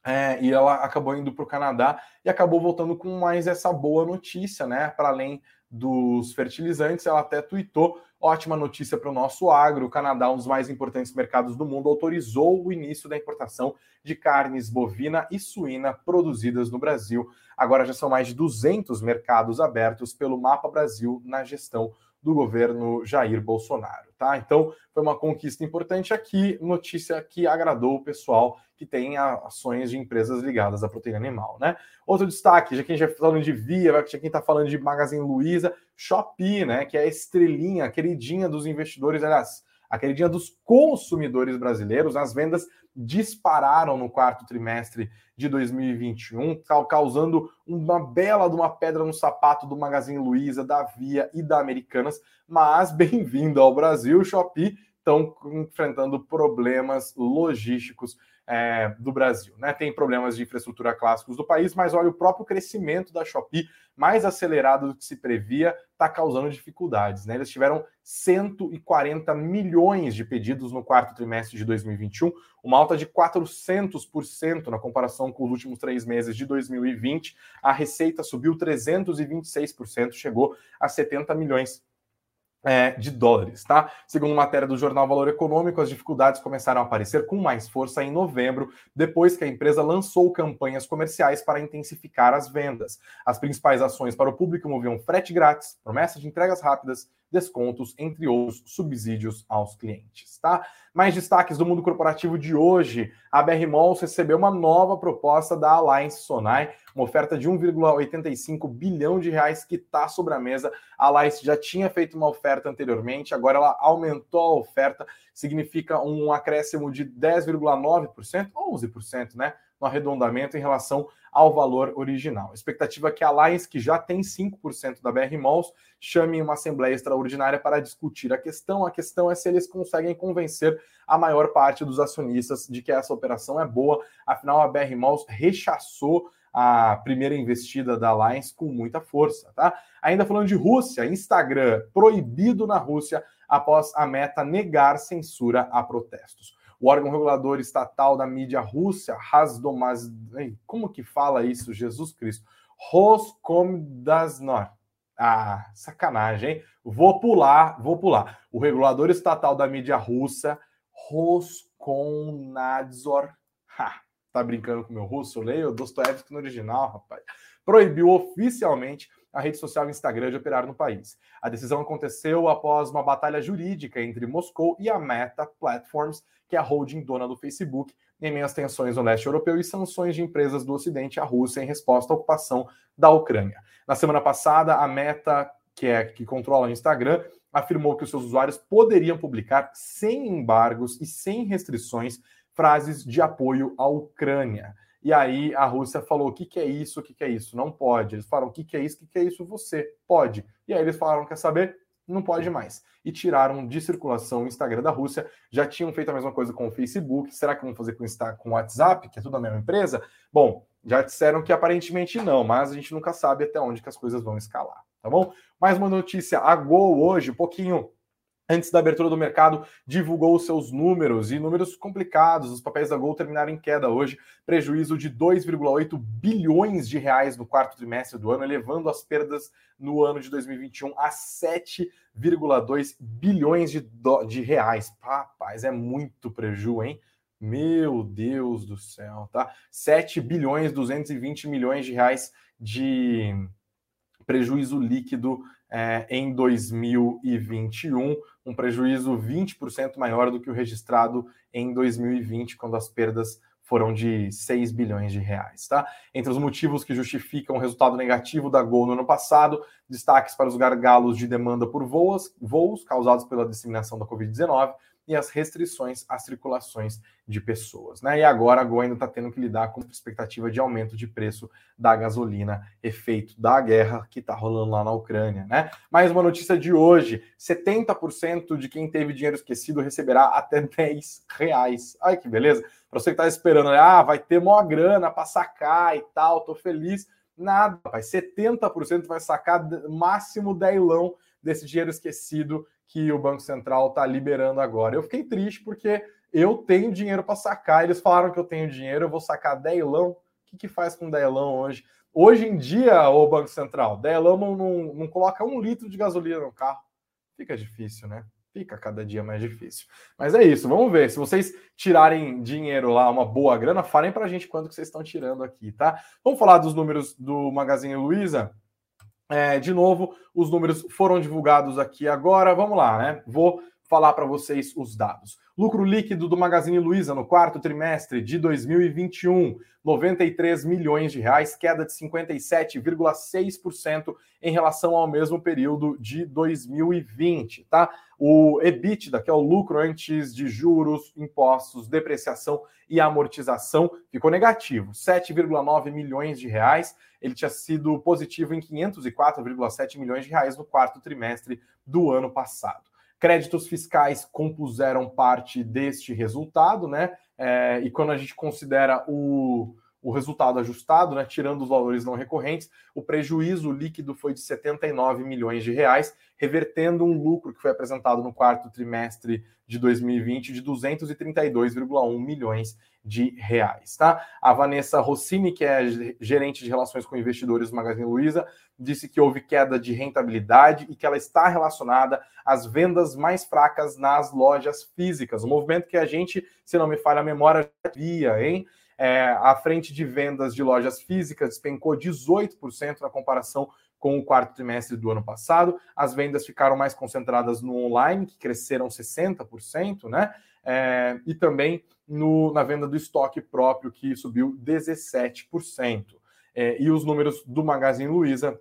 B: é, e ela acabou indo para o Canadá e acabou voltando com mais essa boa notícia, né? Para além dos fertilizantes, ela até tweetou: ótima notícia para o nosso agro. O Canadá, um dos mais importantes mercados do mundo, autorizou o início da importação de carnes bovina e suína produzidas no Brasil. Agora já são mais de 200 mercados abertos pelo Mapa Brasil na gestão do governo Jair Bolsonaro, tá? Então, foi uma conquista importante aqui, notícia que agradou o pessoal que tem ações de empresas ligadas à proteína animal, né? Outro destaque, já que a gente está falando de Via, já quem está falando de Magazine Luiza, Shopee, né? Que é a estrelinha, a queridinha dos investidores, aliás, a queridinha dos consumidores brasileiros. As vendas dispararam no quarto trimestre de 2021, causando uma bela de uma pedra no sapato do Magazine Luiza, da Via e da Americanas. Mas <laughs> bem-vindo ao Brasil, Shopee estão enfrentando problemas logísticos é, do Brasil. Né? Tem problemas de infraestrutura clássicos do país, mas olha, o próprio crescimento da Shopee, mais acelerado do que se previa, está causando dificuldades. Né? Eles tiveram 140 milhões de pedidos no quarto trimestre de 2021, uma alta de 400% na comparação com os últimos três meses de 2020. A receita subiu 326%, chegou a 70 milhões é, de dólares, tá? Segundo matéria do jornal Valor Econômico, as dificuldades começaram a aparecer com mais força em novembro, depois que a empresa lançou campanhas comerciais para intensificar as vendas. As principais ações para o público moviam frete grátis, promessa de entregas rápidas, descontos, entre outros subsídios aos clientes, tá? Mais destaques do mundo corporativo de hoje. A BR Malls recebeu uma nova proposta da Alliance Sonai, uma oferta de 1,85 bilhão de reais que está sobre a mesa. A Alliance já tinha feito uma oferta anteriormente, agora ela aumentou a oferta, significa um acréscimo de 10,9%, 11%, né? no arredondamento em relação ao valor original. A expectativa é que a Alliance, que já tem 5% da BR Malls, chame uma assembleia extraordinária para discutir a questão. A questão é se eles conseguem convencer a maior parte dos acionistas de que essa operação é boa. Afinal, a BR Malls rechaçou a primeira investida da Alliance com muita força, tá? Ainda falando de Rússia, Instagram proibido na Rússia após a meta negar censura a protestos. O órgão regulador estatal da mídia russa, Rasdomaz... Como que fala isso, Jesus Cristo? Roskomnadzor. Ah, sacanagem, hein? Vou pular, vou pular. O regulador estatal da mídia russa, Roskomnadzor. Ha, tá brincando com o meu russo? Leio Dostoevsky no original, rapaz. Proibiu oficialmente a rede social Instagram de operar no país. A decisão aconteceu após uma batalha jurídica entre Moscou e a Meta Platforms, que é a holding dona do Facebook, em meio às tensões no leste europeu e sanções de empresas do Ocidente à Rússia em resposta à ocupação da Ucrânia. Na semana passada, a Meta, que é que controla o Instagram, afirmou que os seus usuários poderiam publicar sem embargos e sem restrições frases de apoio à Ucrânia. E aí a Rússia falou: o que, que é isso? O que, que é isso? Não pode. Eles falaram: o que, que é isso? O que, que é isso? Você pode. E aí eles falaram: quer saber? Não pode mais. E tiraram de circulação o Instagram da Rússia. Já tinham feito a mesma coisa com o Facebook. Será que vão fazer com o WhatsApp, que é tudo a mesma empresa? Bom, já disseram que aparentemente não, mas a gente nunca sabe até onde que as coisas vão escalar, tá bom? Mais uma notícia: a Gol hoje, um pouquinho antes da abertura do mercado, divulgou seus números e números complicados. Os papéis da Gol terminaram em queda hoje, prejuízo de 2,8 bilhões de reais no quarto trimestre do ano, elevando as perdas no ano de 2021 a 7,2 bilhões de, do... de reais. Rapaz, é muito preju, hein? Meu Deus do céu, tá? 7 bilhões 220 milhões de reais de prejuízo líquido é, em 2021, um prejuízo 20% maior do que o registrado em 2020, quando as perdas foram de 6 bilhões de reais. Tá? Entre os motivos que justificam o resultado negativo da Gol no ano passado, destaques para os gargalos de demanda por voos, voos causados pela disseminação da Covid-19 e as restrições às circulações de pessoas. Né? E agora a Gol ainda está tendo que lidar com a expectativa de aumento de preço da gasolina, efeito da guerra que está rolando lá na Ucrânia. Né? Mais uma notícia de hoje: 70% de quem teve dinheiro esquecido receberá até <laughs> 10 reais. Ai, que beleza! Para você que está esperando, ah, vai ter maior grana para sacar e tal, tô feliz. Nada, vai 70% vai sacar máximo 10 desse dinheiro esquecido que o Banco Central está liberando agora. Eu fiquei triste porque eu tenho dinheiro para sacar. Eles falaram que eu tenho dinheiro, eu vou sacar delão. O que, que faz com delão hoje? Hoje em dia, o Banco Central, delão não, não, não coloca um litro de gasolina no carro. Fica difícil, né? Fica cada dia mais difícil. Mas é isso, vamos ver. Se vocês tirarem dinheiro lá, uma boa grana, falem para a gente quanto que vocês estão tirando aqui, tá? Vamos falar dos números do Magazine Luiza. É, de novo, os números foram divulgados aqui agora. Vamos lá, né? Vou falar para vocês os dados. Lucro líquido do Magazine Luiza no quarto trimestre de 2021, 93 milhões de reais, queda de 57,6% em relação ao mesmo período de 2020, tá? O EBITDA, que é o lucro antes de juros, impostos, depreciação e amortização, ficou negativo, 7,9 milhões de reais. Ele tinha sido positivo em 504,7 milhões de reais no quarto trimestre do ano passado. Créditos fiscais compuseram parte deste resultado, né? É, e quando a gente considera o, o resultado ajustado, né, tirando os valores não recorrentes, o prejuízo líquido foi de 79 milhões de reais, revertendo um lucro que foi apresentado no quarto trimestre de 2020 de 232,1 milhões de reais, tá? A Vanessa Rossini, que é gerente de relações com investidores do Magazine Luiza, disse que houve queda de rentabilidade e que ela está relacionada às vendas mais fracas nas lojas físicas. Um movimento que a gente, se não me falha a memória, via, hein? É, a frente de vendas de lojas físicas despencou 18% na comparação com o quarto trimestre do ano passado. As vendas ficaram mais concentradas no online, que cresceram 60%, né? É, e também no, na venda do estoque próprio, que subiu 17%. É, e os números do Magazine Luiza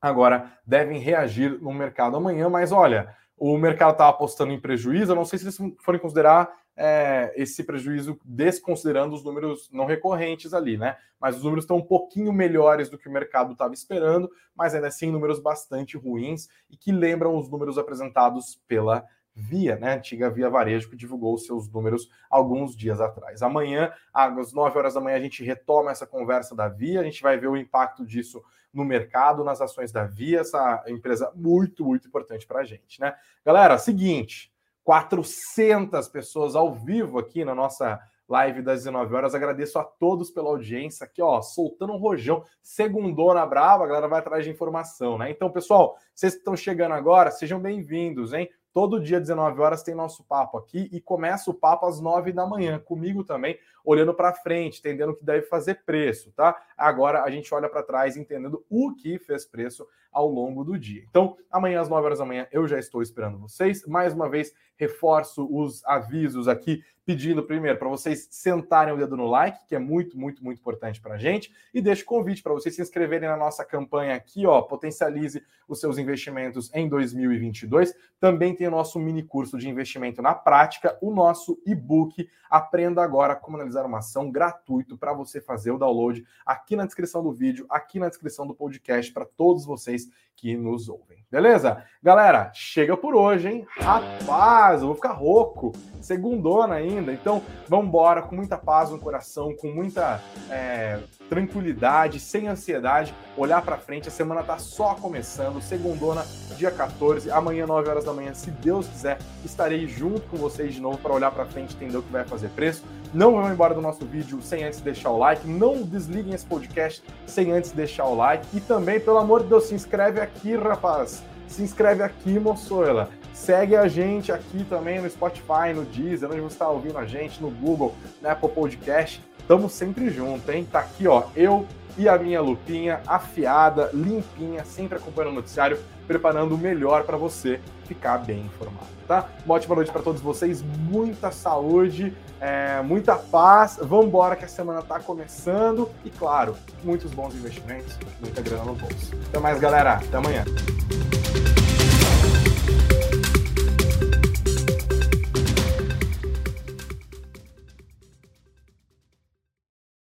B: agora devem reagir no mercado amanhã, mas olha, o mercado estava apostando em prejuízo. Eu não sei se eles forem considerar é, esse prejuízo desconsiderando os números não recorrentes ali, né? Mas os números estão um pouquinho melhores do que o mercado estava esperando, mas ainda assim números bastante ruins e que lembram os números apresentados pela Via, né? Antiga Via Varejo, que divulgou seus números alguns dias atrás. Amanhã, às 9 horas da manhã, a gente retoma essa conversa da Via, a gente vai ver o impacto disso no mercado, nas ações da Via, essa empresa muito, muito importante para a gente, né? Galera, seguinte, 400 pessoas ao vivo aqui na nossa live das 19 horas. Agradeço a todos pela audiência aqui, ó, soltando um rojão. Segundona brava, a galera vai atrás de informação, né? Então, pessoal, vocês que estão chegando agora, sejam bem-vindos, hein? Todo dia, 19 horas, tem nosso papo aqui e começa o papo às 9 da manhã, comigo também, olhando para frente, entendendo o que deve fazer preço, tá? Agora a gente olha para trás, entendendo o que fez preço ao longo do dia. Então, amanhã às 9 horas da manhã eu já estou esperando vocês. Mais uma vez, reforço os avisos aqui pedindo primeiro para vocês sentarem o dedo no like, que é muito, muito, muito importante para a gente, e deixo o convite para vocês se inscreverem na nossa campanha aqui, ó, potencialize os seus investimentos em 2022. Também tem o nosso mini curso de investimento na prática, o nosso e-book Aprenda agora como analisar uma ação gratuito para você fazer o download aqui na descrição do vídeo, aqui na descrição do podcast para todos vocês que nos ouvem. Beleza? Galera, chega por hoje, hein? Rapaz, eu vou ficar rouco. Segundona ainda. Então, vamos embora com muita paz no coração, com muita é, tranquilidade, sem ansiedade. Olhar para frente, a semana tá só começando. Segundona, dia 14. Amanhã, 9 horas da manhã, se Deus quiser, estarei junto com vocês de novo para olhar para frente, entender o que vai fazer preço. Não vão embora do nosso vídeo sem antes deixar o like. Não desliguem esse podcast sem antes deixar o like. E também, pelo amor de Deus, se inscreve aqui, rapaz. Se inscreve aqui, moçoela. Segue a gente aqui também no Spotify, no Deezer, onde você está ouvindo a gente, no Google, na Apple Podcast. Tamo sempre junto, hein? Tá aqui, ó, eu e a minha lupinha afiada, limpinha, sempre acompanhando o noticiário, preparando o melhor para você ficar bem informado, tá? Uma ótima noite para todos vocês, muita saúde, é, muita paz. Vamos embora que a semana tá começando e, claro, muitos bons investimentos, muita grana no bolso. Até mais, galera. Até amanhã.